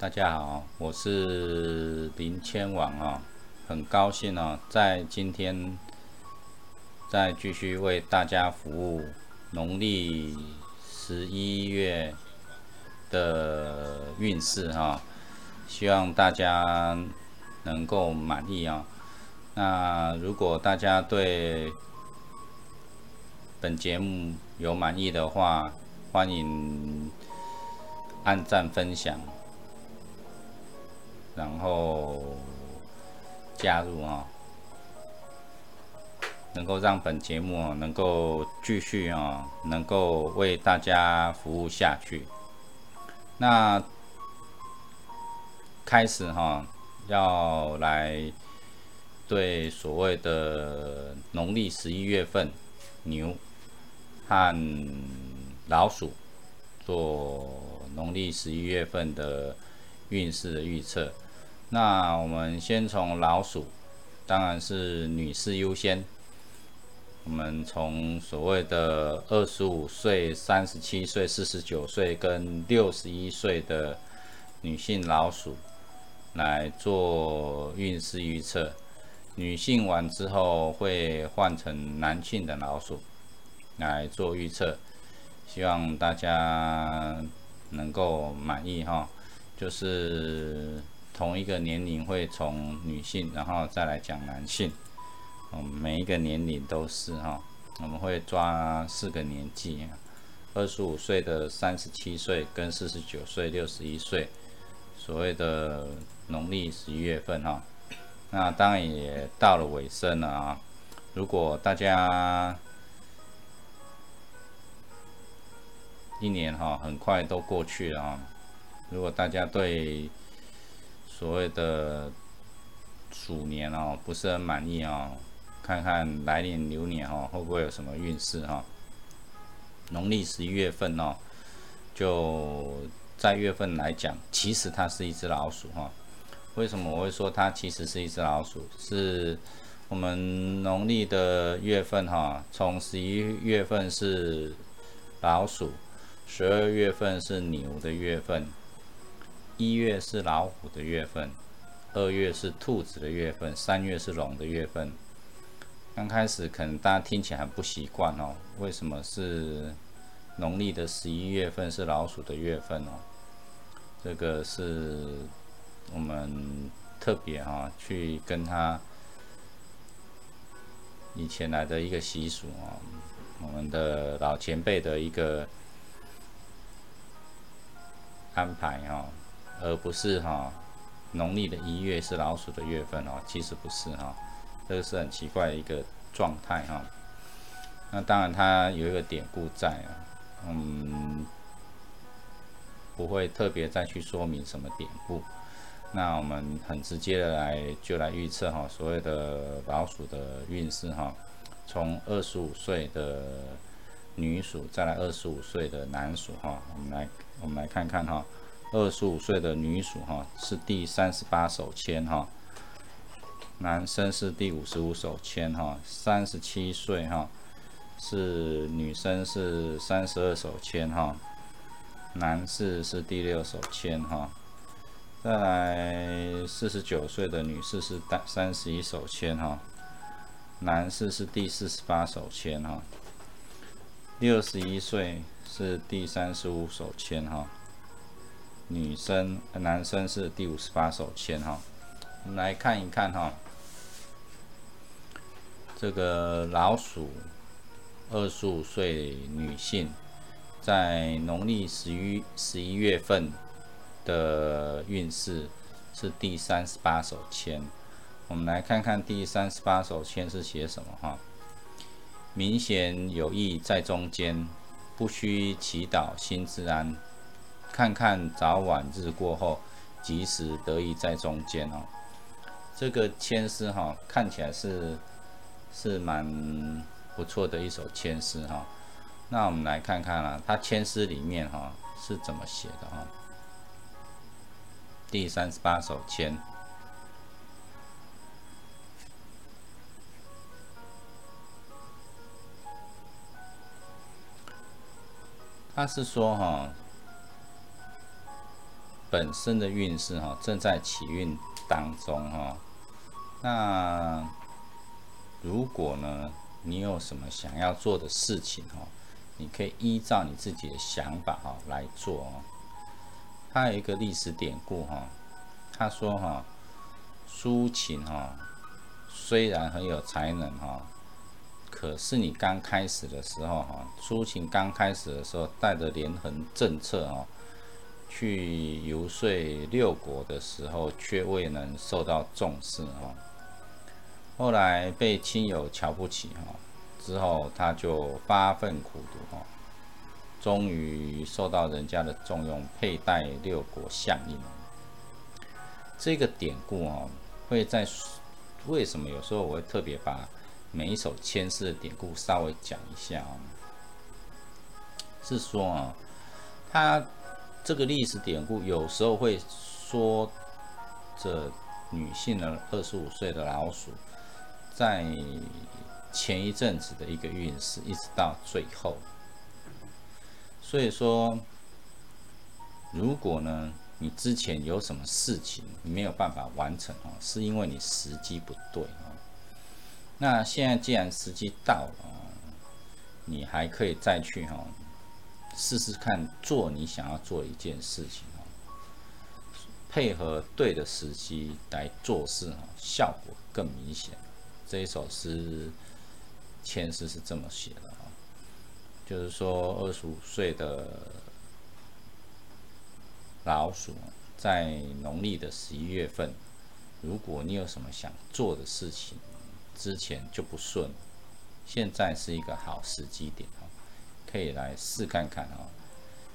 大家好，我是林千网啊，很高兴哦，在今天再继续为大家服务农历十一月的运势哈，希望大家能够满意啊。那如果大家对本节目有满意的话，欢迎按赞分享，然后加入啊，能够让本节目能够继续啊，能够为大家服务下去。那开始哈，要来对所谓的农历十一月份牛。和老鼠做农历十一月份的运势的预测。那我们先从老鼠，当然是女士优先。我们从所谓的二十五岁、三十七岁、四十九岁跟六十一岁的女性老鼠来做运势预测。女性完之后会换成男性的老鼠。来做预测，希望大家能够满意哈。就是同一个年龄会从女性，然后再来讲男性，嗯，每一个年龄都是哈。我们会抓四个年纪，二十五岁的、三十七岁跟四十九岁、六十一岁，所谓的农历十一月份哈。那当然也到了尾声了啊。如果大家一年哈很快都过去了啊！如果大家对所谓的鼠年哦不是很满意哦，看看来年牛年哦会不会有什么运势哈？农历十一月份哦，就在月份来讲，其实它是一只老鼠哈。为什么我会说它其实是一只老鼠？是我们农历的月份哈，从十一月份是老鼠。十二月份是牛的月份，一月是老虎的月份，二月是兔子的月份，三月是龙的月份。刚开始可能大家听起来很不习惯哦，为什么是农历的十一月份是老鼠的月份哦？这个是我们特别哈去跟他以前来的一个习俗啊，我们的老前辈的一个。安排哈，而不是哈，农历的一月是老鼠的月份哦，其实不是哈，这个是很奇怪的一个状态哈。那当然它有一个典故在啊，嗯，不会特别再去说明什么典故。那我们很直接的来就来预测哈，所谓的老鼠的运势哈，从二十五岁的女鼠再来二十五岁的男鼠哈，我们来。我们来看看哈，二十五岁的女属哈是第三十八手签哈，男生是第五十五手签哈，三十七岁哈是女生是三十二手签哈，男士是第六手签哈，再来四十九岁的女士是三三十一手签哈，男士是第四十八手签哈，六十一岁。是第三十五手签哈，女生、男生是第五十八手签哈。我们来看一看哈，这个老鼠，二十五岁女性，在农历十一十一月份的运势是第三十八手签。我们来看看第三十八手签是写什么哈，明显有意在中间。不需祈祷心自安，看看早晚日过后，及时得以在中间哦。这个签诗哈，看起来是是蛮不错的一首签诗哈。那我们来看看啊，它签诗里面哈是怎么写的哈？第三十八首签。他是说哈，本身的运势哈正在起运当中哈。那如果呢，你有什么想要做的事情哈，你可以依照你自己的想法哈来做哦。他有一个历史典故哈，他说哈，苏秦哈虽然很有才能哈。可是你刚开始的时候，哈，苏秦刚开始的时候带着连横政策，哦，去游说六国的时候，却未能受到重视，哈。后来被亲友瞧不起，哈，之后他就发奋苦读，哈，终于受到人家的重用，佩戴六国相印。这个典故，哦，会在为什么有时候我会特别把。每一首签诗的典故稍微讲一下啊，是说啊，他这个历史典故有时候会说这女性的二十五岁的老鼠，在前一阵子的一个运势，一直到最后。所以说，如果呢，你之前有什么事情没有办法完成啊，是因为你时机不对啊。那现在既然时机到了，你还可以再去哈试试看做你想要做一件事情哦，配合对的时机来做事哦，效果更明显。这一首诗签诗是这么写的哈，就是说二十五岁的老鼠在农历的十一月份，如果你有什么想做的事情。之前就不顺，现在是一个好时机点，可以来试看看哦。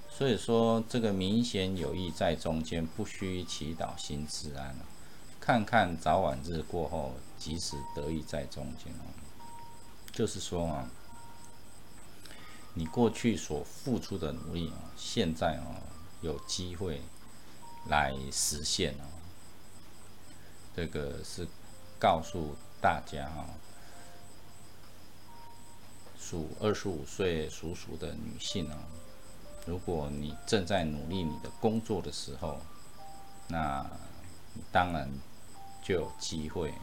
所以说这个明显有意在中间，不需祈祷心自安看看早晚日过后，即使得意在中间哦。就是说啊，你过去所付出的努力啊，现在啊有机会来实现哦。这个是告诉。大家啊，属二十五岁属鼠的女性啊，如果你正在努力你的工作的时候，那当然就有机会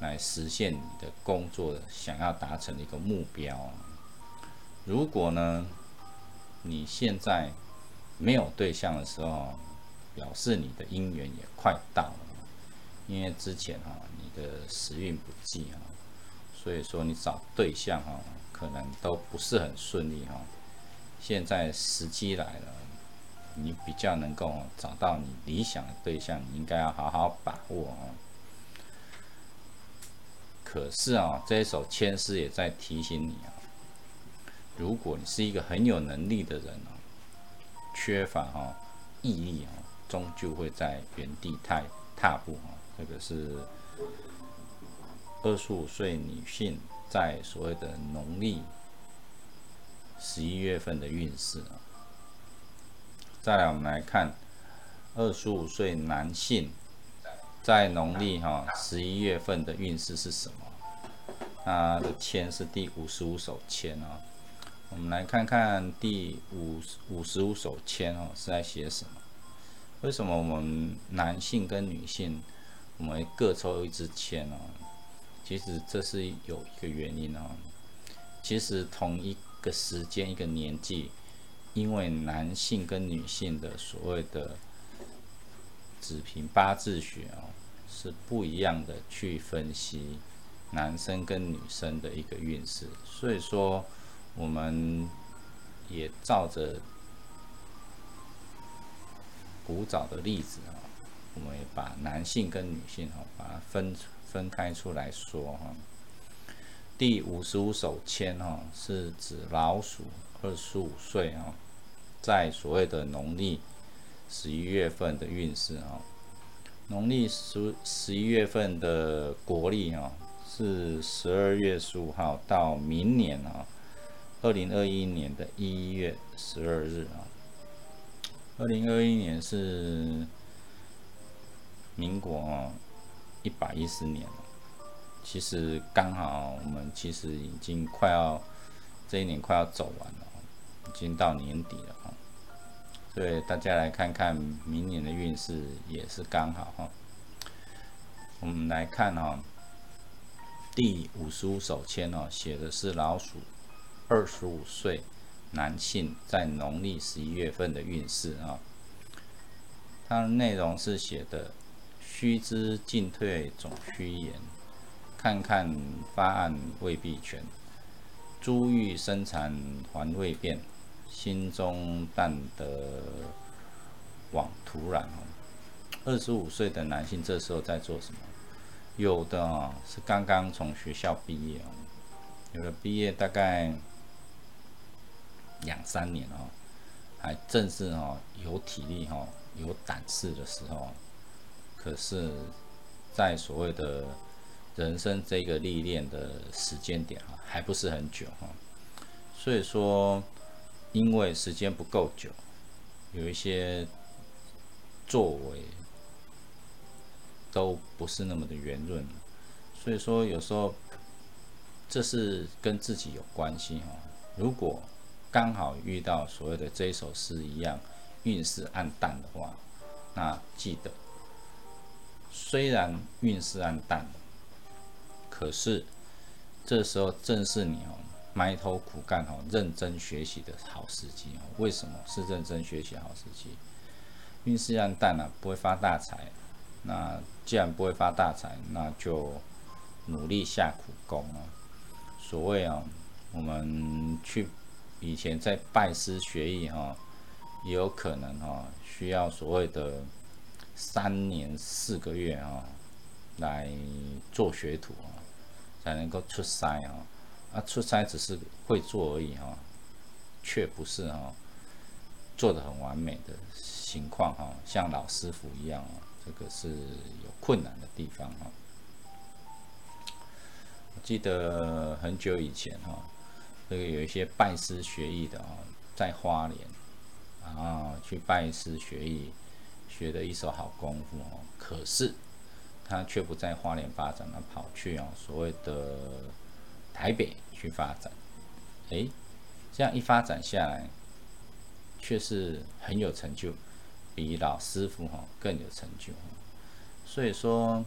来实现你的工作想要达成的一个目标。如果呢，你现在没有对象的时候，表示你的姻缘也快到了。因为之前哈你的时运不济哈，所以说你找对象哈可能都不是很顺利哈。现在时机来了，你比较能够找到你理想的对象，你应该要好好把握哦。可是啊，这一首签诗也在提醒你啊，如果你是一个很有能力的人哦，缺乏哈毅力哦，终究会在原地踏踏步哈。这个是二十五岁女性在所谓的农历十一月份的运势啊。再来，我们来看二十五岁男性在农历哈十一月份的运势是什么？他的签是第五十五手签哦。我们来看看第五五十五手签哦是在写什么？为什么我们男性跟女性？我们各抽一支签哦，其实这是有一个原因哦。其实同一个时间、一个年纪，因为男性跟女性的所谓的子平八字学哦是不一样的，去分析男生跟女生的一个运势。所以说，我们也照着古早的例子啊。我们也把男性跟女性哈，把它分出分开出来说哈。第五十五首签哈，是指老鼠二十五岁哈，在所谓的农历十一月份的运势哈。农历十十一月份的国历哈，是十二月十五号到明年啊，二零二一年的一月十二日啊。二零二一年是。民国啊一百一十年了，其实刚好我们其实已经快要这一年快要走完了，已经到年底了哈。对大家来看看明年的运势也是刚好哈。我们来看哈，第五十五手签哦，写的是老鼠二十五岁男性在农历十一月份的运势啊。它的内容是写的：须知进退总须言，看看发案未必全，珠玉生产还未变，心中淡得往土壤。二十五岁的男性这时候在做什么？有的哦是刚刚从学校毕业哦，有的毕业大概两三年哦，还正是哦有体力哦。有胆识的时候，可是，在所谓的人生这个历练的时间点哈，还不是很久哈，所以说，因为时间不够久，有一些作为都不是那么的圆润，所以说有时候这是跟自己有关系哈。如果刚好遇到所谓的这一首诗一样。运势暗淡的话，那记得，虽然运势暗淡，可是这时候正是你哦埋头苦干哦认真学习的好时机哦。为什么是认真学习好时机？运势暗淡了，不会发大财。那既然不会发大财，那就努力下苦功啊。所谓啊，我们去以前在拜师学艺哈。也有可能哈，需要所谓的三年四个月哈，来做学徒啊，才能够出差啊。啊，出差只是会做而已哈，却不是哈做的很完美的情况哈，像老师傅一样啊，这个是有困难的地方哈。我记得很久以前哈，这个有一些拜师学艺的啊，在花莲。然后，去拜师学艺，学的一手好功夫哦。可是他却不在花莲发展，他跑去哦所谓的台北去发展。诶，这样一发展下来，却是很有成就，比老师傅哈更有成就。所以说，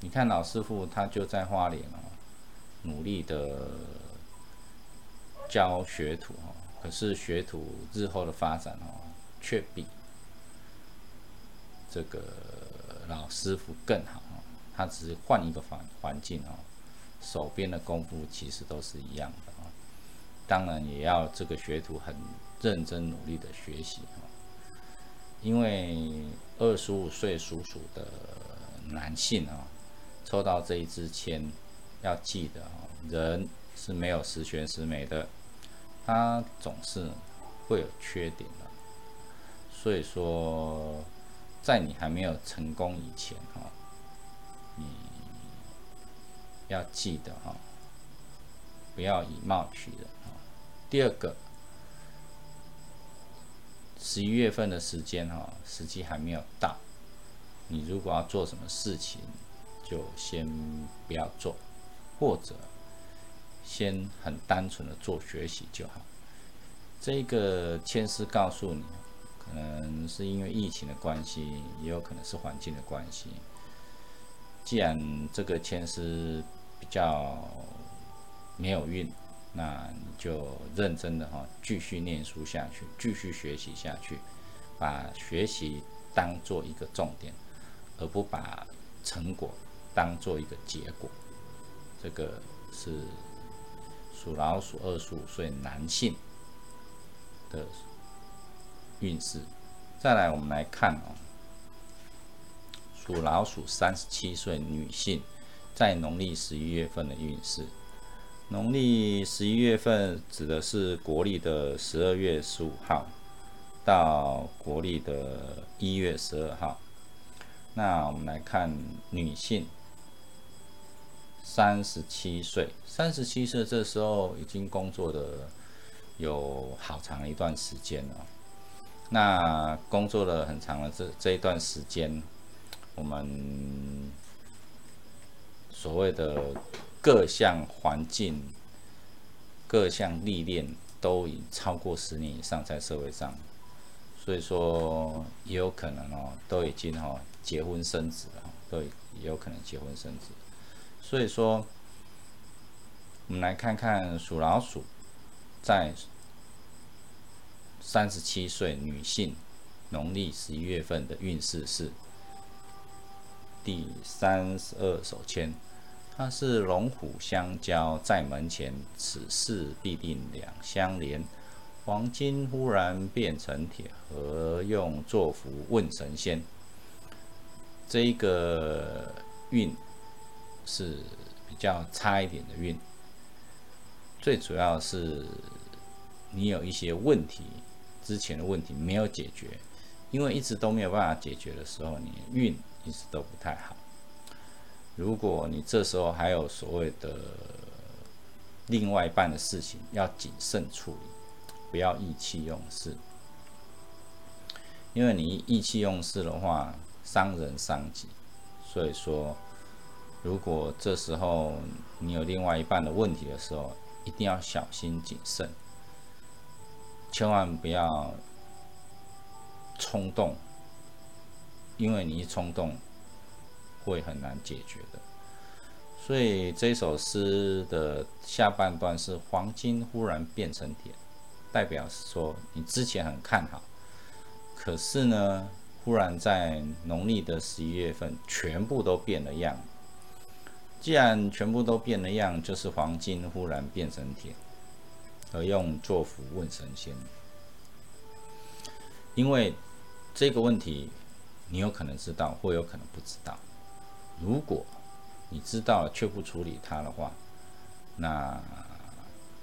你看老师傅他就在花莲哦，努力的教学徒哈。可是学徒日后的发展哦，却比这个老师傅更好。他只是换一个环环境哦，手边的功夫其实都是一样的啊。当然也要这个学徒很认真努力的学习啊。因为二十五岁属鼠的男性啊，抽到这一支签，要记得啊，人是没有十全十美的。他总是会有缺点的，所以说，在你还没有成功以前，哈，你要记得哈，不要以貌取人哈。第二个，十一月份的时间哈，时机还没有到，你如果要做什么事情，就先不要做，或者。先很单纯的做学习就好。这个签师告诉你，可能是因为疫情的关系，也有可能是环境的关系。既然这个签是比较没有运，那你就认真的哈，继续念书下去，继续学习下去，把学习当做一个重点，而不把成果当做一个结果。这个是。属老鼠二十五岁男性的运势，再来我们来看哦，属老鼠三十七岁女性在农历十一月份的运势。农历十一月份指的是国历的十二月十五号到国历的一月十二号。那我们来看女性。三十七岁，三十七岁这时候已经工作的有好长一段时间了。那工作了很长的这这一段时间，我们所谓的各项环境、各项历练都已超过十年以上在社会上，所以说也有可能哦，都已经哦结婚生子了，都也有可能结婚生子。所以说，我们来看看属老鼠在三十七岁女性农历十一月份的运势是第三十二手签。它是龙虎相交在门前，此事必定两相连。黄金忽然变成铁，何用作福问神仙？这一个运是比较差一点的运，最主要是你有一些问题，之前的问题没有解决，因为一直都没有办法解决的时候，你运一直都不太好。如果你这时候还有所谓的另外一半的事情，要谨慎处理，不要意气用事。因为你意气用事的话，伤人伤己。所以说，如果这时候你有另外一半的问题的时候，一定要小心谨慎，千万不要冲动，因为你一冲动。会很难解决的，所以这首诗的下半段是黄金忽然变成铁，代表是说你之前很看好，可是呢，忽然在农历的十一月份全部都变了样。既然全部都变了样，就是黄金忽然变成铁，而用作福问神仙，因为这个问题你有可能知道，或有可能不知道。如果你知道了却不处理它的话，那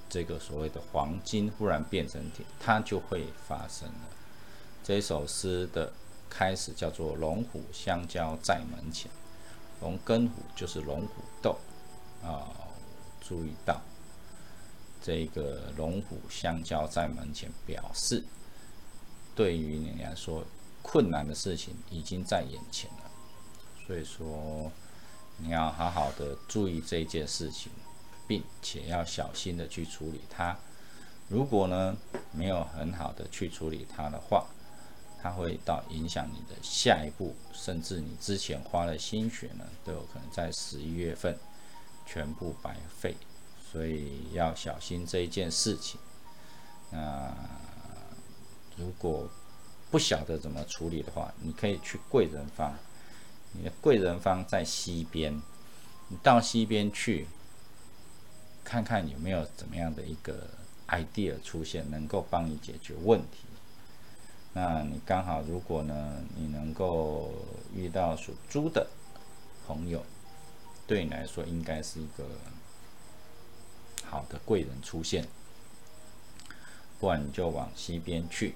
这个所谓的黄金忽然变成铁，它就会发生了。这首诗的开始叫做“龙虎相交在门前”，龙跟虎就是龙虎斗啊。注意到这个龙虎相交在门前，表示对于你来说困难的事情已经在眼前了。所以说，你要好好的注意这件事情，并且要小心的去处理它。如果呢没有很好的去处理它的话，它会到影响你的下一步，甚至你之前花的心血呢，都有可能在十一月份全部白费。所以要小心这一件事情。那如果不晓得怎么处理的话，你可以去贵人方。你的贵人方在西边，你到西边去，看看有没有怎么样的一个 idea 出现，能够帮你解决问题。那你刚好，如果呢，你能够遇到属猪的朋友，对你来说应该是一个好的贵人出现。不然你就往西边去，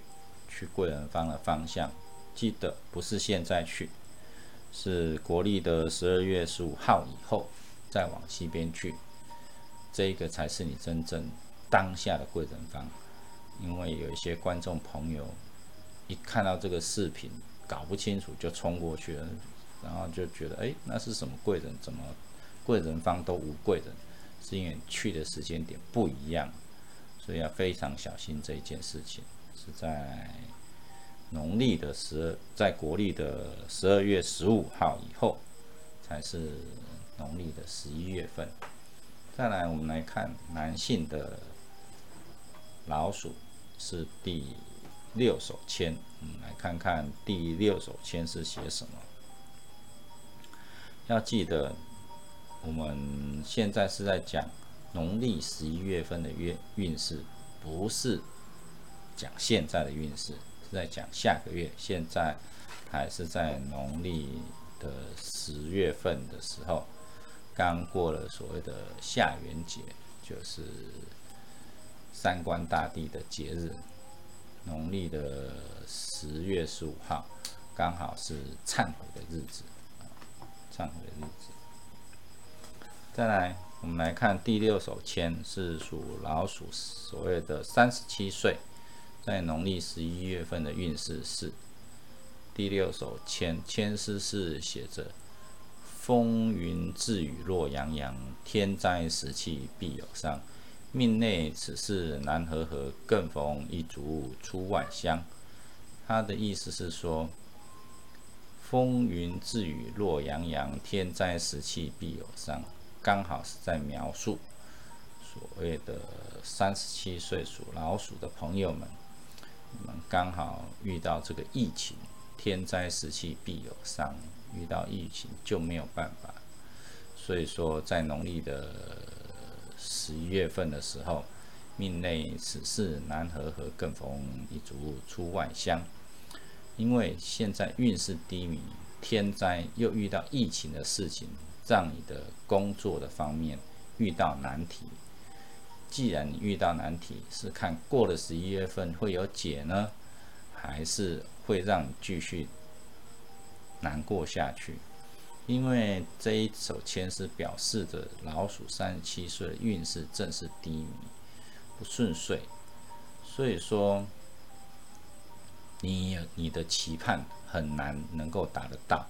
去贵人方的方向，记得不是现在去。是国历的十二月十五号以后，再往西边去，这个才是你真正当下的贵人方。因为有一些观众朋友一看到这个视频，搞不清楚就冲过去了，然后就觉得，哎，那是什么贵人？怎么贵人方都无贵人？是因为去的时间点不一样，所以要非常小心这一件事情，是在。农历的十二，在国历的十二月十五号以后，才是农历的十一月份。再来，我们来看男性的老鼠是第六手签，我们来看看第六手签是写什么。要记得，我们现在是在讲农历十一月份的运运势，不是讲现在的运势。是在讲下个月，现在还是在农历的十月份的时候，刚过了所谓的下元节，就是三官大帝的节日，农历的十月十五号，刚好是忏悔的日子，忏悔的日子。再来，我们来看第六手签，是属老鼠，所谓的三十七岁。在农历十一月份的运势是第六首签，签诗是写着：“风云自雨落洋洋，天灾时气必有伤。命内此事难和合，更逢一烛出外香。”它它的意思是说，风云自雨洛阳洋，天灾时气必有伤，刚好是在描述所谓的三十七岁属老鼠的朋友们，你们刚好遇到这个疫情，天灾时气必有伤，遇到疫情就没有办法，所以说在农历的十一月份的时候。命内此事难合合，更逢一族出外乡。因为现在运势低迷，天灾又遇到疫情的事情，让你的工作的方面遇到难题。既然你遇到难题，是看过了十一月份会有解呢，还是会让你继续难过下去？因为这一手签是表示着老鼠三十七岁的运势正是低迷。不顺遂，所以说你你的期盼很难能够达得到，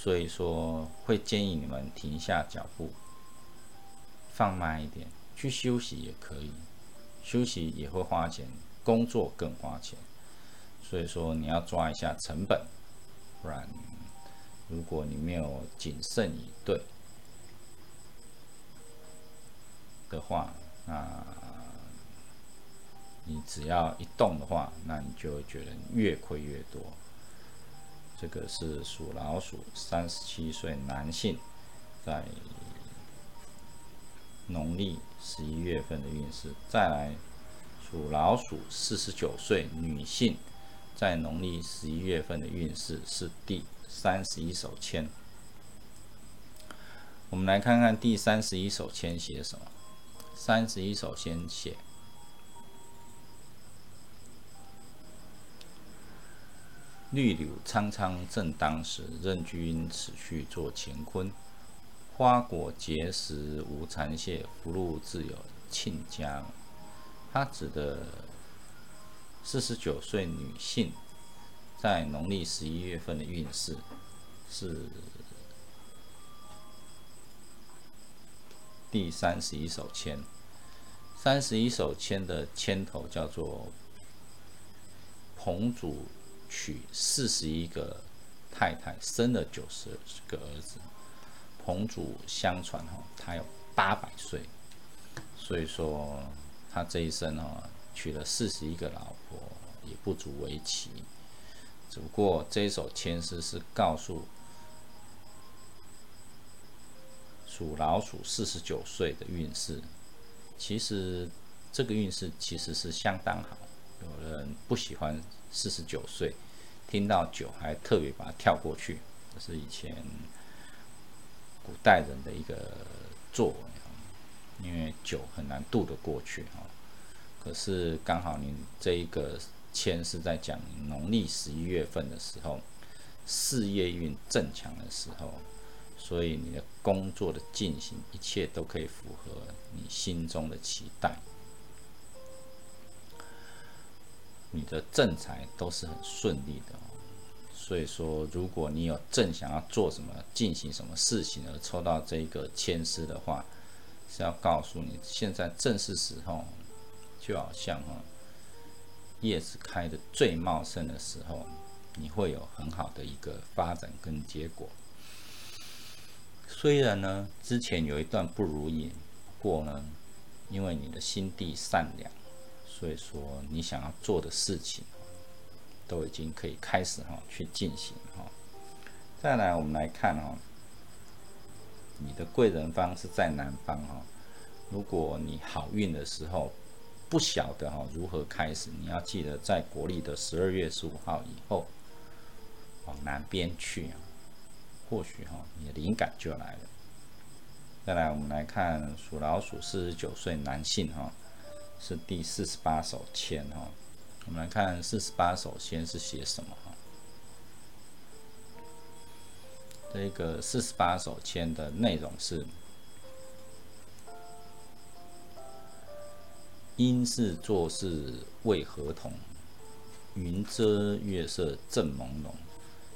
所以说会建议你们停下脚步，放慢一点，去休息也可以，休息也会花钱，工作更花钱，所以说你要抓一下成本，不然如果你没有谨慎以对的话。那你只要一动的话，那你就会觉得越亏越多。这个是属老鼠三十七岁男性在农历十一月份的运势。再来，属老鼠四十九岁女性在农历十一月份的运势是第三十一手签。我们来看看第三十一手签写什么。三十一首先写：绿柳苍苍正当时，任君此去做乾坤。花果结实无残谢，福禄自有庆家。它指的四十九岁女性在农历十一月份的运势是。第三十一首签，三十一首签的签头叫做“彭祖娶四十一个太太，生了九十个儿子”。彭祖相传哈，他有八百岁，所以说他这一生哈娶了四十一个老婆也不足为奇。只不过这一首签诗是告诉。属老鼠四十九岁的运势，其实这个运势其实是相当好。有人不喜欢四十九岁，听到九还特别把它跳过去，这是以前古代人的一个作为，因为九很难渡得过去哈。可是刚好您这一个签是在讲农历十一月份的时候，事业运正强的时候。所以你的工作的进行，一切都可以符合你心中的期待，你的正财都是很顺利的。所以说，如果你有正想要做什么、进行什么事情而抽到这个签诗的话，是要告诉你，现在正是时候，就好像哈叶子开的最茂盛的时候，你会有很好的一个发展跟结果。虽然呢，之前有一段不如意，不过呢，因为你的心地善良，所以说你想要做的事情，都已经可以开始哈去进行哈。再来，我们来看哈，你的贵人方是在南方哈。如果你好运的时候不晓得哈如何开始，你要记得在国历的十二月十五号以后往南边去啊。或许哈，你的灵感就来了。再来，我们来看属老鼠四十九岁男性哈，是第四十八首签哈。我们来看四十八首签是写什么哈？这个四十八首签的内容是：因事做事为合同，云遮月色正朦胧。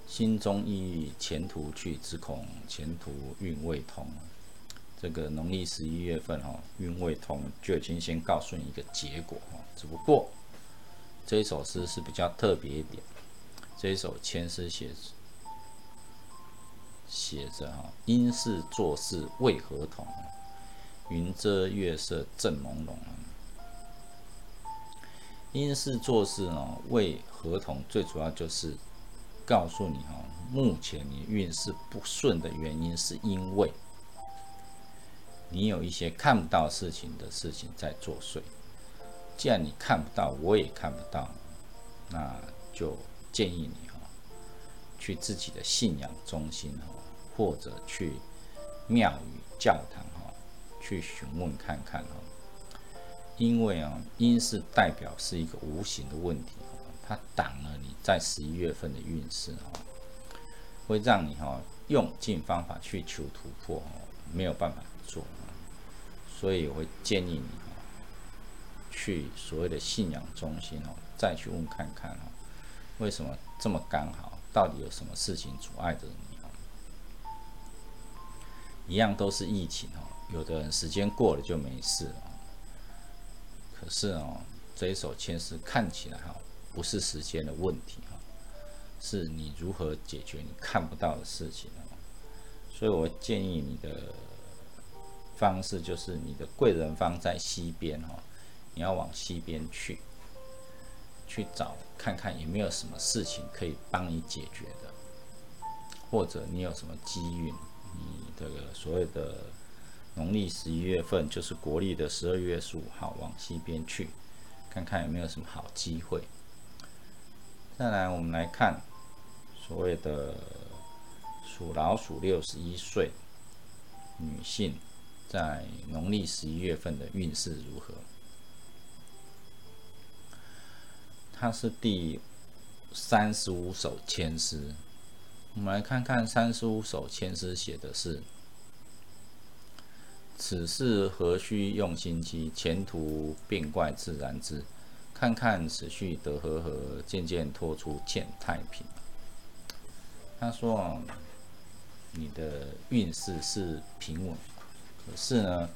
心中抑郁，前途去，只恐前途运未通。这个农历十一月份哈，运未通就已经先告诉你一个结果哈。只不过这一首诗是比较特别一点。这一首千诗写写着哈，应是做事为何同？云遮月色正朦胧。因是做事呢为何同，最主要就是告诉你哈，目前你运势不顺的原因是因为你有一些看不到事情的事情在作祟。既然你看不到，我也看不到，那就建议你哈，去自己的信仰中心哈，或者去庙宇、教堂哈，去询问看看哈。因为啊，因是代表是一个无形的问题，它挡了你在十一月份的运势哈，会让你哈用尽方法去求突破哈，没有办法做，所以我会建议你哈，去所谓的信仰中心哦，再去问看看哦，为什么这么刚好？到底有什么事情阻碍着你哦？一样都是疫情哦，有的人时间过了就没事了。可是哦，这一手签诗看起来哈，不是时间的问题哈，是你如何解决你看不到的事情哦。所以我建议你的方式就是你的贵人方在西边哈，你要往西边去，去找看看有没有什么事情可以帮你解决的，或者你有什么机运，你这个所谓的。农历十一月份就是国历的十二月十五号，往西边去，看看有没有什么好机会。再来，我们来看所谓的属老鼠六十一岁女性在农历十一月份的运势如何？它是第三十五首签诗，我们来看看三十五首签诗写的是。此事何须用心机？前途变怪自然知。看看此序得和合，渐渐脱出见太平。他说：“，你的运势是平稳，可是呢，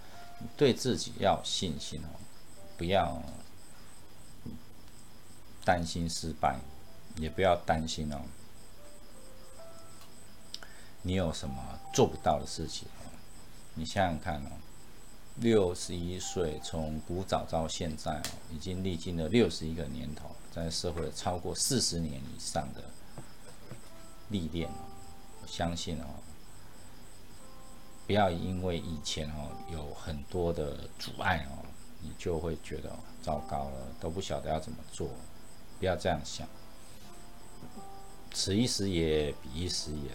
对自己要有信心哦，不要担心失败，也不要担心哦，你有什么做不到的事情。”你想想看哦，六十一岁，从古早到现在哦，已经历经了六十一个年头，在社会超过四十年以上的历练哦，我相信哦，不要因为以前哦有很多的阻碍哦，你就会觉得糟糕了，都不晓得要怎么做，不要这样想，此一时也，彼一时也。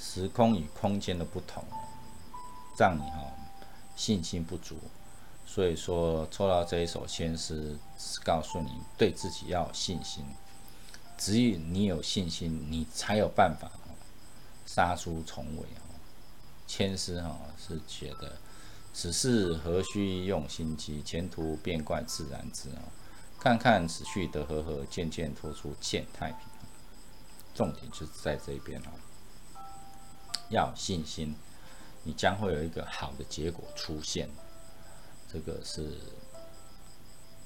时空与空间的不同，让你哈信心不足。所以说抽到这一首先是，告诉你对自己要有信心。只有你有信心，你才有办法杀出重围哦。签诗哈是写的，此事何须用心机？前途变怪自然知哦。看看此去得和合，渐渐脱出见太平。重点就是在这边哦。要有信心，你将会有一个好的结果出现。这个是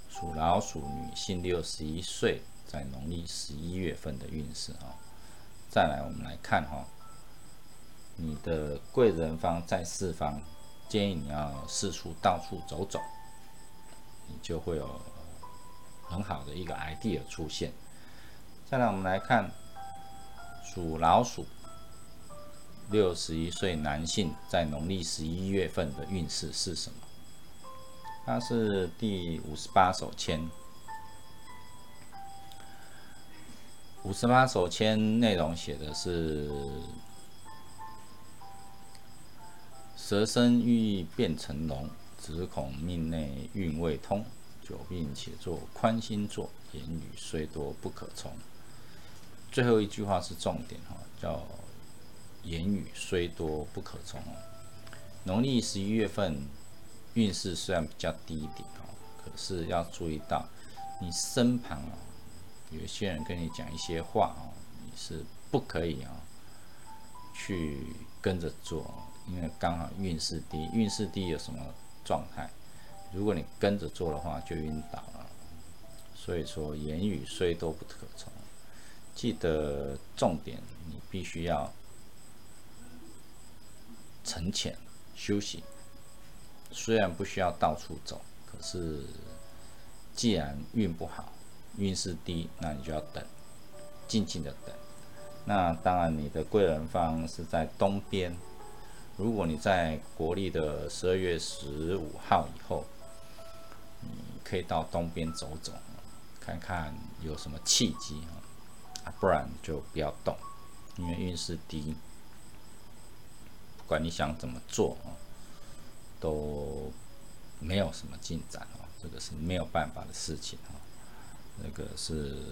属老鼠女性六十一岁，在农历十一月份的运势哈。再来，我们来看哈，你的贵人方在四方，建议你要四处到处走走，你就会有很好的一个 idea 出现。再来，我们来看属老鼠。六十一岁男性在农历十一月份的运势是什么？它是第五十八手签。五十八手签内容写的是：蛇身寓意变成龙，只恐命内运未通。久病且作宽心坐，言语虽多不可从。最后一句话是重点哈，叫。言语虽多不可从。农历十一月份运势虽然比较低一点哦，可是要注意到你身旁哦，有些人跟你讲一些话哦，你是不可以啊去跟着做，因为刚好运势低，运势低有什么状态？如果你跟着做的话，就晕倒了。所以说，言语虽多不可从，记得重点，你必须要沉潜休息。虽然不需要到处走，可是既然运不好，运势低，那你就要等，静静的等。那当然，你的贵人方是在东边。如果你在国历的十二月十五号以后，你可以到东边走走，看看有什么契机啊，不然就不要动，因为运势低，不管你想怎么做啊，都没有什么进展啊，这个是没有办法的事情啊，那个是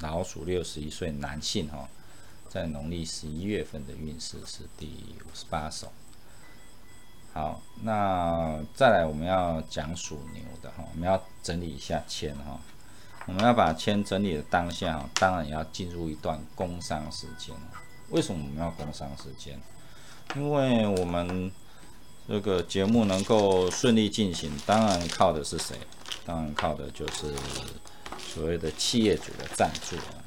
老鼠六十一岁男性哈。在农历十一月份的运势是第五十八首。好，那再来我们要讲属牛的哈，我们要整理一下签哈。我们要把签整理的当下哈，当然也要进入一段工商时间。为什么我们要工商时间？因为我们这个节目能够顺利进行，当然靠的是谁？当然靠的就是所谓的企业主的赞助啊。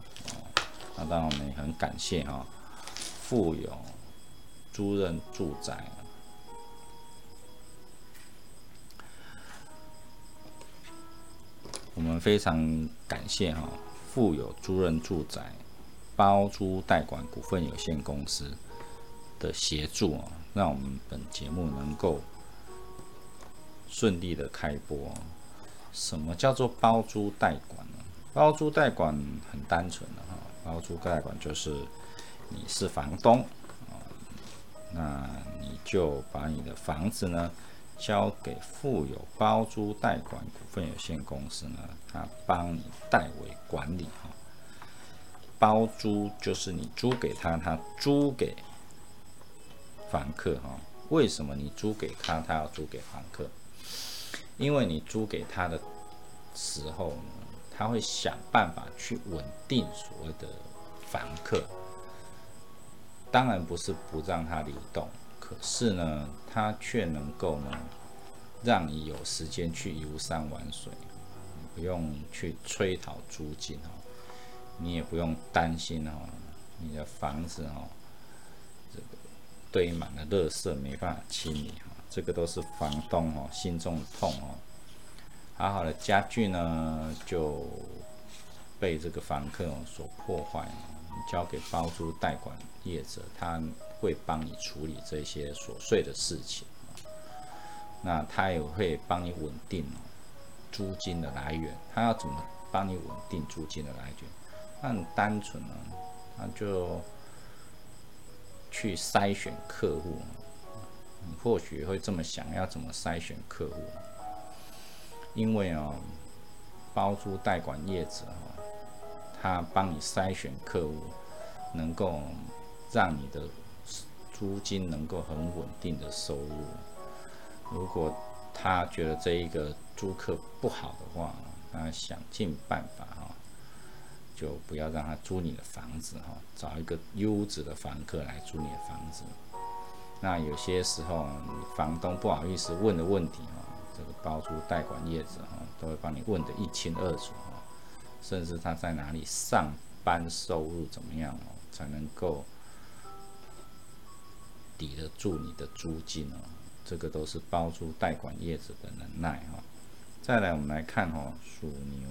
那当然，我们也很感谢哈，富有租任住宅，我们非常感谢哈，富有租赁住宅包租代管股份有限公司的协助啊，让我们本节目能够顺利的开播。什么叫做包租代管呢？包租代管很单纯的。包租代管就是你是房东啊，那你就把你的房子呢交给富有包租代管股份有限公司呢，他帮你代为管理哈。包租就是你租给他，他租给房客哈。为什么你租给他，他要租给房客？因为你租给他的时候呢。他会想办法去稳定所谓的房客，当然不是不让他流动，可是呢，他却能够呢，让你有时间去游山玩水，不用去催讨租金哈，你也不用担心哈，你的房子哈，这个堆满了垃圾没办法清理哈，这个都是房东哦心中的痛哦。好好的家具呢，就被这个房客所破坏你交给包租代管业者，他会帮你处理这些琐碎的事情那他也会帮你稳定租金的来源。他要怎么帮你稳定租金的来源？那很单纯呢，那就去筛选客户。你或许会这么想，要怎么筛选客户？因为哦，包租代管业者哈，他帮你筛选客户，能够让你的租金能够很稳定的收入。如果他觉得这一个租客不好的话，他想尽办法哈，就不要让他租你的房子哈，找一个优质的房客来租你的房子。那有些时候，房东不好意思问的问题哈。这个包租代管业者哈，都会帮你问得一清二楚哈，甚至他在哪里上班，收入怎么样哦，才能够抵得住你的租金哦，这个都是包租代管业者的能耐哈。再来，我们来看哈，属牛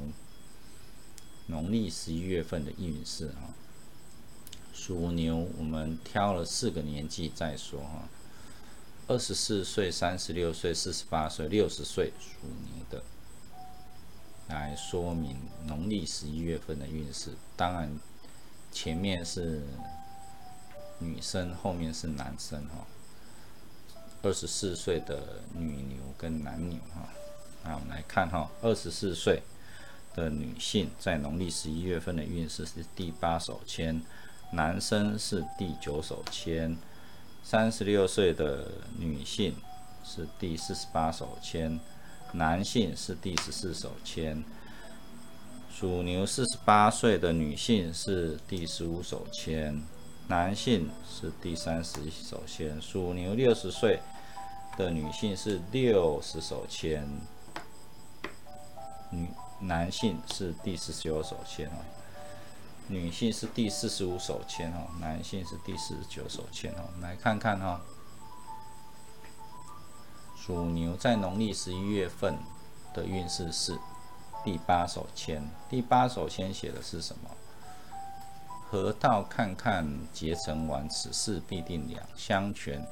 农历十一月份的运势哈，属牛我们挑了四个年纪再说哈。二十四岁、三十六岁、四十八岁、六十岁属牛的，来说明农历十一月份的运势。当然，前面是女生，后面是男生哈。二十四岁的女牛跟男牛哈，那我们来看哈，二十四岁的女性在农历十一月份的运势是第八手签，男生是第九手签。三十六岁的女性是第四十八手签，男性是第十四手签。属牛四十八岁的女性是第十五手签，男性是第三十手签。属牛六十岁的女性是六十手签，女男性是第四十九手签哦，女性是第四十五手签哦，男性是第四十九手签哦。我们来看看哈，属牛在农历十一月份的运势是第八手签，第八手签写的是什么？河道看看结成完，此事必定两相全。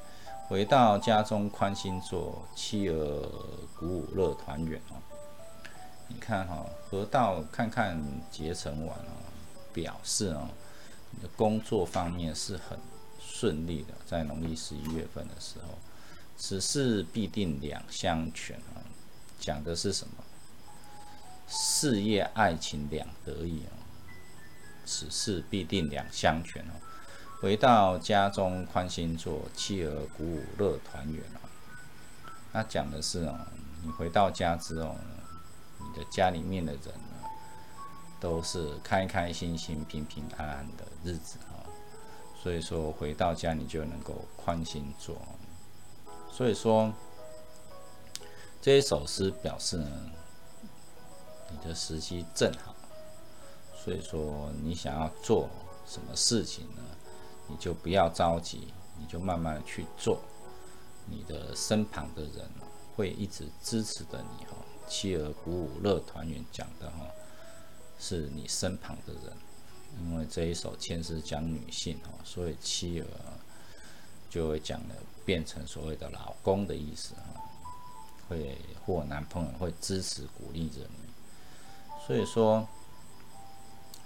回到家中宽心坐，妻儿鼓舞乐团圆哦。你看哈，河道看看结成完哦，表示哦，你的工作方面是很顺利的，在农历十一月份的时候，此事必定两相全啊。讲的是什么？事业爱情两得意啊。此事必定两相全哦。回到家中宽心坐，妻儿鼓舞乐团圆哦。那讲的是哦，你回到家之后，你的家里面的人，都是开开心心、平平安安的日子哦。所以说回到家你就能够宽心做。所以说这一首诗表示呢，你的时机正好。所以说，你想要做什么事情呢？你就不要着急，你就慢慢去做。你的身旁的人会一直支持着你哈。妻儿鼓舞乐团圆讲的哈，是你身旁的人。因为这一首签是讲女性哈，所以妻儿就会讲的变成所谓的老公的意思哈，会或男朋友会支持鼓励着你。所以说。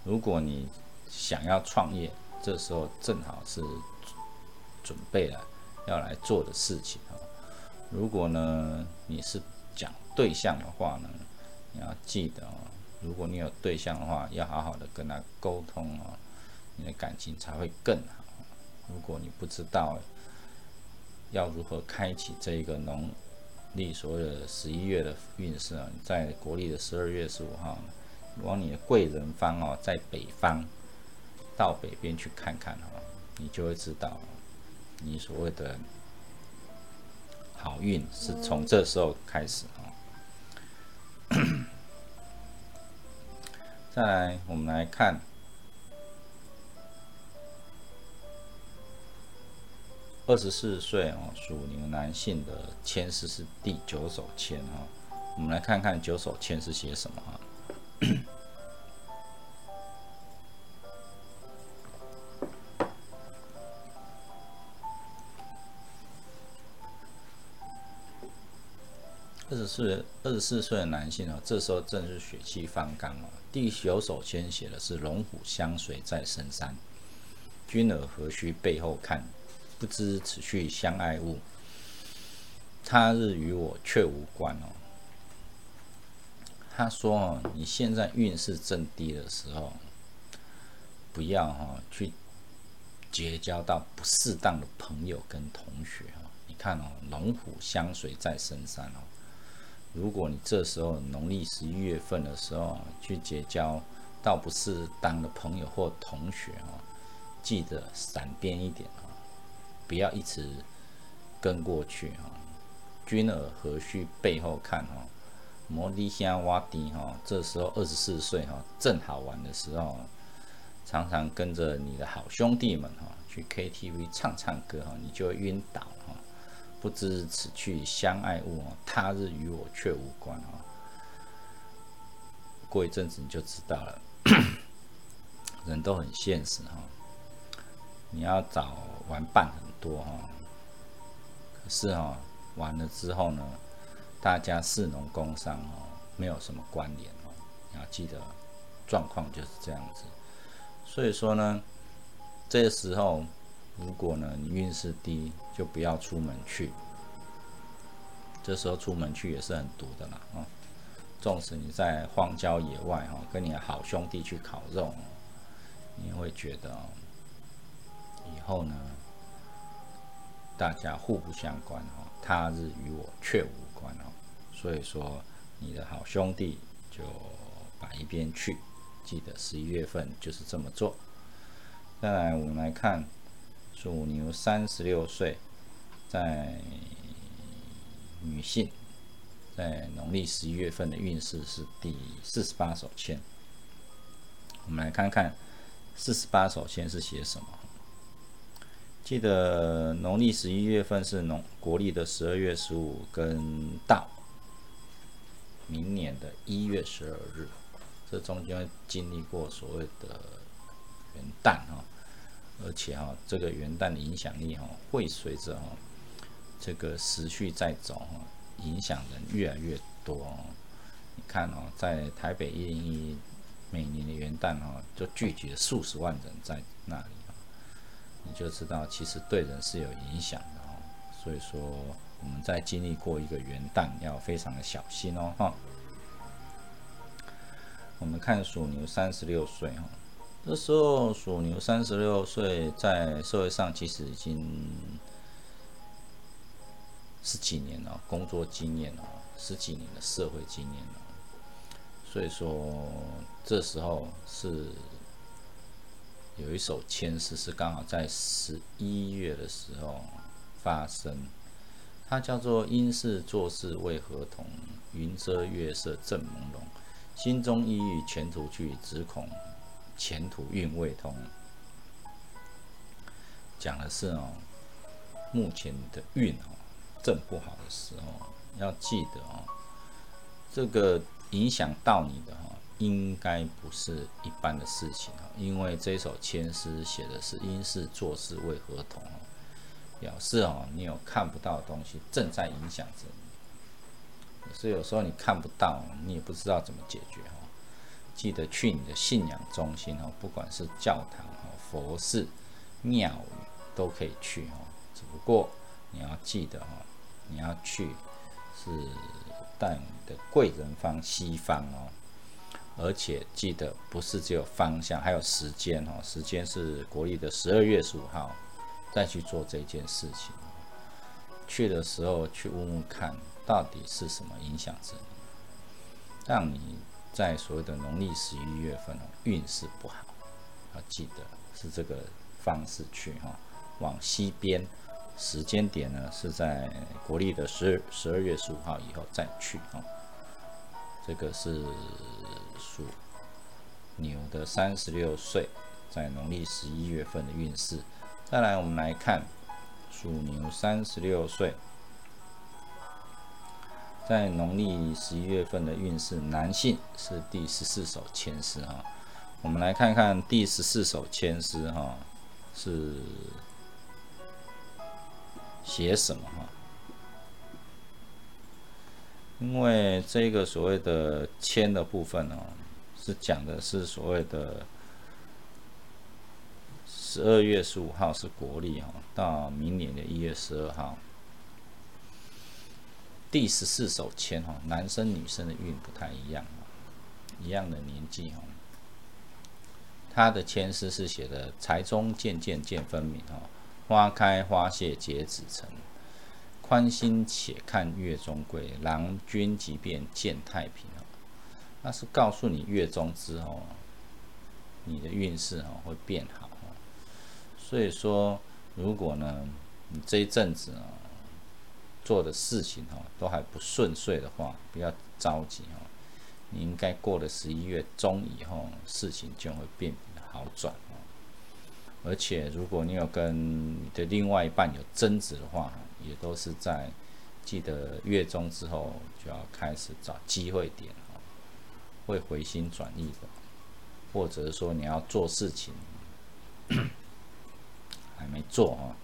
如果你想要创业，这时候正好是准备了要来做的事情啊。如果呢你是讲对象的话呢，你要记得哦，如果你有对象的话，要好好的跟他沟通哦，你的感情才会更好。如果你不知道要如何开启这一个农历所谓的十一月的运势啊，在国历的十二月十五号。往你的贵人方哦，在北方，到北边去看看哦，你就会知道，你所谓的好运是从这时候开始哦。再来，我们来看二十四岁哦，属牛男性的签诗是第九手签哦。我们来看看九手签是写什么哈。十四二十四岁的男性哦，这时候正是血气方刚哦。第九首签写的是“龙虎相随在深山，君儿何须背后看？不知此去相爱物，他日与我却无关哦。”他说：“哦，你现在运势正低的时候，不要哈去结交到不适当的朋友跟同学哦。你看哦，龙虎相随在深山哦。如果你这时候农历十一月份的时候去结交到不适当的朋友或同学哦，记得闪边一点哦，不要一直跟过去哈。君儿何须背后看哦。”摩利香挖地哈，这时候二十四岁哈，正好玩的时候，常常跟着你的好兄弟们哈去 KTV 唱唱歌哈，你就会晕倒。不知此去相爱物，他日与我却无关哈。过一阵子你就知道了，人都很现实哈。你要找玩伴很多哈，可是哈，完了之后呢？大家士农工商哦，没有什么关联哦。你要记得，状况就是这样子。所以说呢，这时候如果呢你运势低，就不要出门去。这时候出门去也是很毒的啦啊！纵使你在荒郊野外哈，跟你的好兄弟去烤肉，你会觉得以后呢，大家互不相关哈，他日与我却无关哦。所以说，你的好兄弟就摆一边去，记得十一月份就是这么做。再来，我们来看属牛三十六岁，在女性，在农历十一月份的运势是第四十八手签。我们来看看四十八手签是写什么。记得农历十一月份是农国历的十二月十五，跟到明年的一月十二日，这中间经历过所谓的元旦哈。而且哈，这个元旦的影响力哈，会随着哈这个时序在走哈，影响人越来越多哦。你看哦，在台北一零一每年的元旦哈，就聚集了数十万人在那里哈，你就知道其实对人是有影响的哈。所以说我们在经历过一个元旦，要非常的小心哦哈。我们看属牛三十六岁哈。这时候属牛三十六岁，在社会上其实已经十几年了，工作经验了，十几年的社会经验了。所以说，这时候是有一首签诗，是刚好在十一月的时候发生。它叫做“因事做事为何同？云遮月色正朦胧，心中抑郁前途去，只恐。”前途运未通，讲的是哦，目前的运哦正不好的时候，要记得哦，这个影响到你的哈，应该不是一般的事情哦，因为这首签诗写的是因事做事为何同哦，表示哦，你有看不到的东西正在影响着你，所以有时候你看不到，你也不知道怎么解决。记得去你的信仰中心哦，不管是教堂、佛寺、庙宇都可以去哦。只不过你要记得哦，你要去是带你的贵人方西方哦，而且记得不是只有方向，还有时间哦。时间是国历的十二月十五号再去做这件事情。去的时候去问问看，到底是什么影响着你，让你。在所谓的农历十一月份哦，运势不好，要记得是这个方式去哈，往西边，时间点呢是在国历的十二十二月十五号以后再去哈。这个是属牛的三十六岁，在农历十一月份的运势。再来，我们来看属牛三十六岁。在农历十一月份的运势，男性是第十四首签诗哈。我们来看看第十四首签诗哈，是写什么哈？因为这个所谓的签的部分哦，是讲的是所谓的十二月十五号是国历哈，到明年的一月十二号。第十四手签哈，男生女生的运不太一样一样的年纪哈。他的签诗是写的“财中渐渐见分明哈，花开花谢结子成，宽心且看月中归，郎君即便见太平哈。”那是告诉你月中之后，你的运势哈会变好。所以说，如果呢，你这一阵子啊。做的事情哈都还不顺遂的话，不要着急哈。你应该过了十一月中以后，事情就会变好转哦。而且如果你有跟你的另外一半有争执的话，也都是在记得月中之后就要开始找机会点哈，会回心转意的。或者是说你要做事情 还没做啊，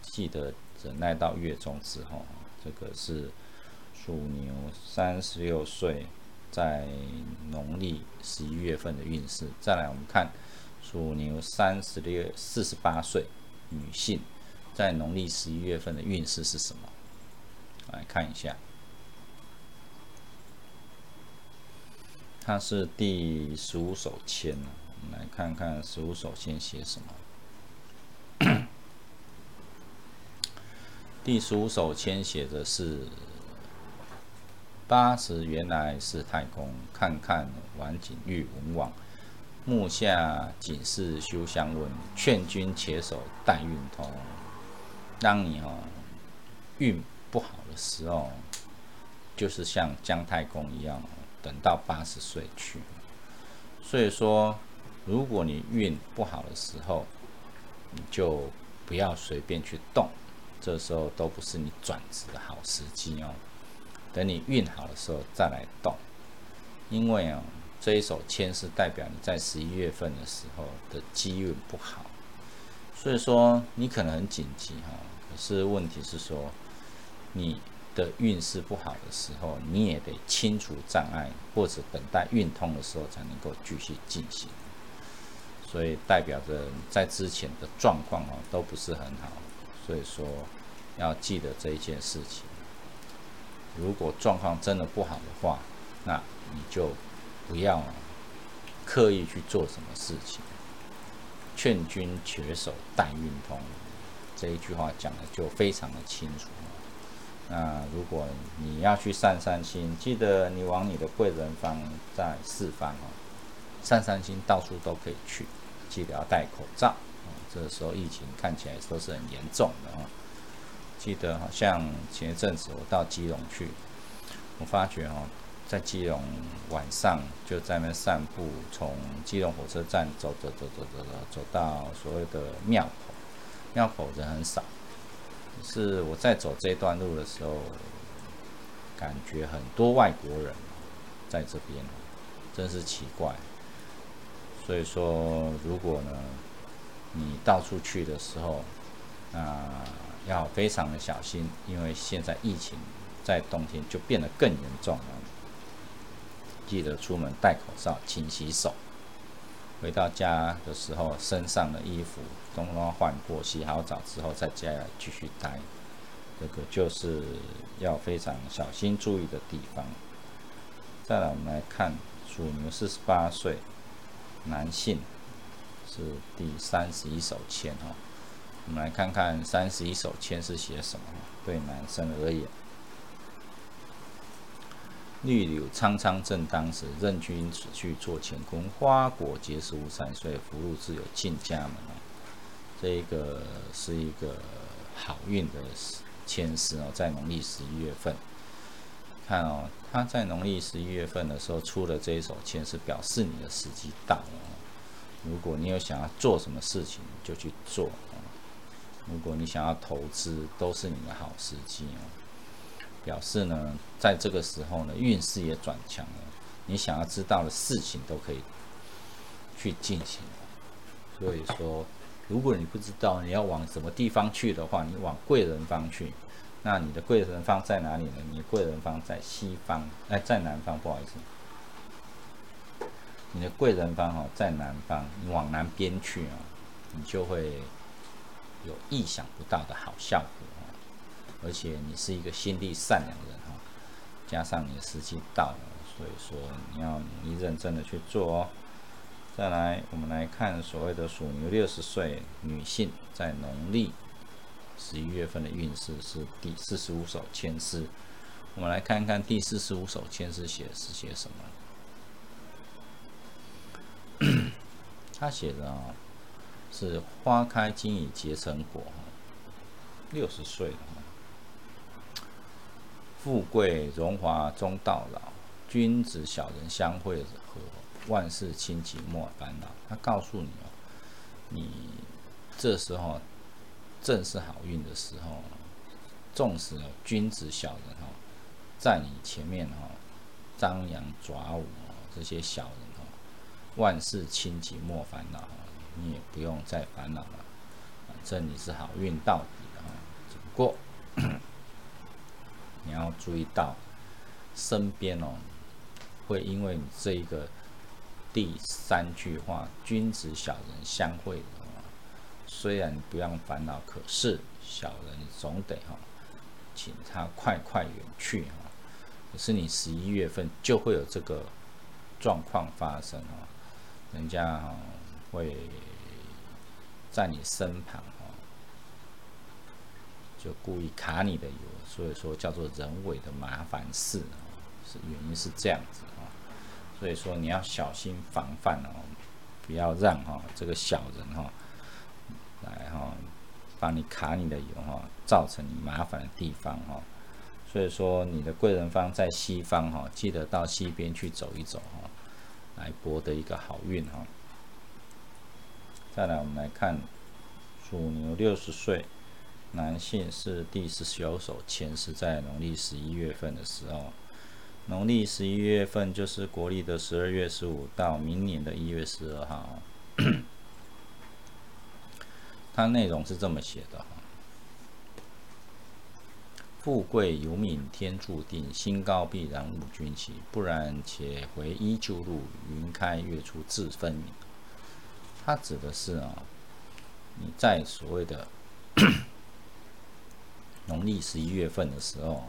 记得。忍耐到月中之后，这个是属牛三十六岁，在农历十一月份的运势。再来，我们看属牛三十六四十八岁女性，在农历十一月份的运势是什么？来看一下，它是第十五手签。我们来看看十五手签写什么。第十五首签写的是：八十原来是太公，看看晚景遇文王，目下仅是休相问，劝君且守待运通。当你哦运不好的时候，就是像姜太公一样，等到八十岁去。所以说，如果你运不好的时候，你就不要随便去动，这时候都不是你转职的好时机哦。等你运好的时候再来动，因为啊，这一手签是代表你在十一月份的时候的机运不好，所以说你可能很紧急哈。可是问题是说，你的运势不好的时候，你也得清除障碍，或者等待运通的时候才能够继续进行。所以代表着在之前的状况哦都不是很好，所以说要记得这一件事情。如果状况真的不好的话，那你就不要刻意去做什么事情。劝君且守待运通，这一句话讲的就非常的清楚。那如果你要去散散心，记得你往你的贵人方在四方哦，散散心到处都可以去，记得要戴口罩。这时候疫情看起来都是很严重的哦。记得好像前一阵子我到基隆去，我发觉哦，在基隆晚上就在那散步，从基隆火车站走走走走走走走到所谓的庙口，庙口人很少，是我在走这段路的时候，感觉很多外国人在这边，真是奇怪。所以说，如果呢，你到处去的时候，啊。要非常的小心，因为现在疫情在冬天就变得更严重了。记得出门戴口罩、勤洗手。回到家的时候，身上的衣服都要换过，洗好澡之后在家继续待。这个就是要非常小心注意的地方。再来，我们来看属牛四十八岁男性，是第三十一手签哈。我们来看看三十一手签是写什么？对男生而言，绿柳苍苍正当时，任君此去做乾坤，花果结实无三岁，福禄自有进家门。这一个是一个好运的签诗哦，在农历十一月份，看哦，他在农历十一月份的时候出了这一手签，是表示你的时机到了。如果你有想要做什么事情，就去做。如果你想要投资，都是你的好时机哦。表示呢，在这个时候呢，运势也转强了，你想要知道的事情都可以去进行。所以说，如果你不知道你要往什么地方去的话，你往贵人方去。那你的贵人方在哪里呢？你贵人方在西方，哎，在南方，不好意思。你的贵人方哈在南方，你往南边去啊，你就会。有意想不到的好效果哦，而且你是一个心地善良的人哈，加上你的时机到了，所以说你要努力认真的去做哦。再来，我们来看所谓的属牛六十岁女性在农历十一月份的运势是第四十五首签诗，我们来看看第四十五首签诗写是写什么。他写的啊。是花开经已结成果，六十岁了，富贵荣华终到老，君子小人相会和，万事清吉莫烦恼。他告诉你哦，你这时候正是好运的时候，纵使君子小人哈在你前面哈张扬爪舞这些小人，万事清吉莫烦恼。你也不用再烦恼了，反正你是好运到底啊。只不过 你要注意到，身边哦，会因为你这一个第三句话“君子小人相会”虽然不用烦恼，可是小人总得哈，请他快快远去哈。可是你十一月份就会有这个状况发生啊，人家哈。会在你身旁哦，就故意卡你的油，所以说叫做人为的麻烦事，是原因是这样子啊，所以说你要小心防范哦，不要让哈这个小人哈来哈帮你卡你的油哈，造成你麻烦的地方哈，所以说你的贵人方在西方哈，记得到西边去走一走哈，来博得一个好运哈。再来我们来看属牛六十岁男性是第十九手前是在农历十一月份的时候，农历十一月份就是国历的十二月十五到明年的一月十二号。它内容是这么写的：富贵由命天注定，心高必然误君期，不然且回依旧路，云开月出自分明。它指的是啊，你在所谓的农历十一月份的时候，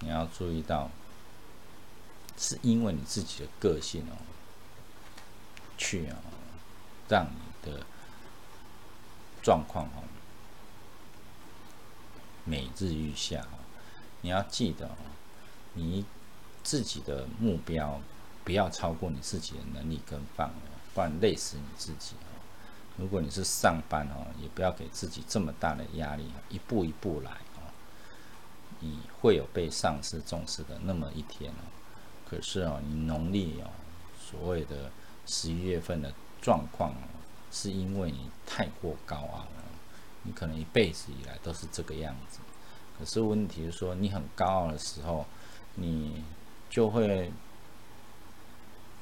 你要注意到，是因为你自己的个性哦，去啊，让你的。状况哦，每日愈下，你要记得哦，你自己的目标不要超过你自己的能力跟范围，不然累死你自己哦。如果你是上班哦，也不要给自己这么大的压力，一步一步来哦。你会有被上司重视的那么一天哦。可是哦，你农历哦，所谓的十一月份的状况哦。是因为你太过高傲，你可能一辈子以来都是这个样子。可是问题是说，你很高傲的时候，你就会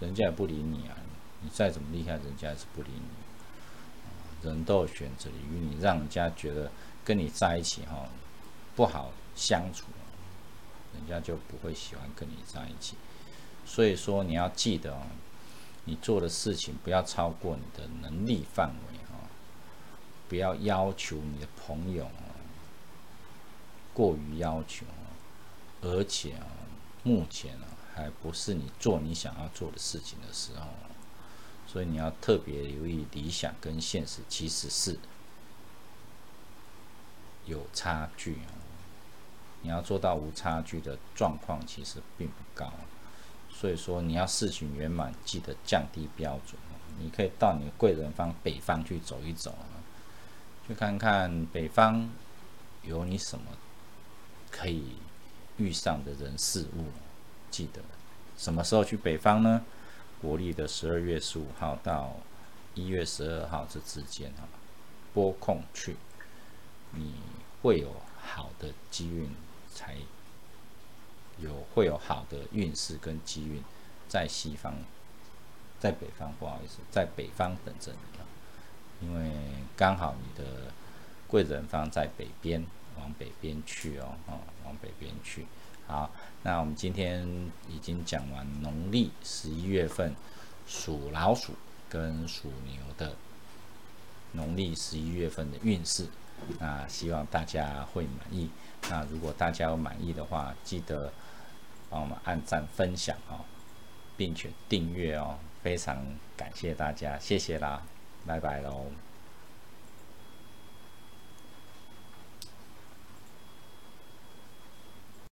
人家也不理你啊。你再怎么厉害，人家也是不理你。人都选择与你让人家觉得跟你在一起哈不好相处，人家就不会喜欢跟你在一起。所以说，你要记得哦。你做的事情不要超过你的能力范围！不要要求你的朋友，过于要求，而且，目前，还不是你做你想要做的事情的时候，所以你要特别留意理想跟现实其实是有差距！你要做到无差距的状况，其实并不高。所以说，你要事情圆满，记得降低标准。你可以到你的贵人方北方去走一走，去看看北方有你什么可以遇上的人事物。记得什么时候去北方呢？国历的十二月十五号到一月十二号这之间啊，拨空去，你会有好的机运才。有会有好的运势跟机运，在西方，在北方不好意思，在北方等着你啊，因为刚好你的贵人方在北边，往北边去哦，哦，往北边去。好，那我们今天已经讲完农历十一月份属老鼠跟属牛的农历十一月份的运势，那希望大家会满意。那如果大家有满意的话，记得。帮我们按赞、分享哦，并且订阅哦，非常感谢大家，谢谢啦，拜拜喽。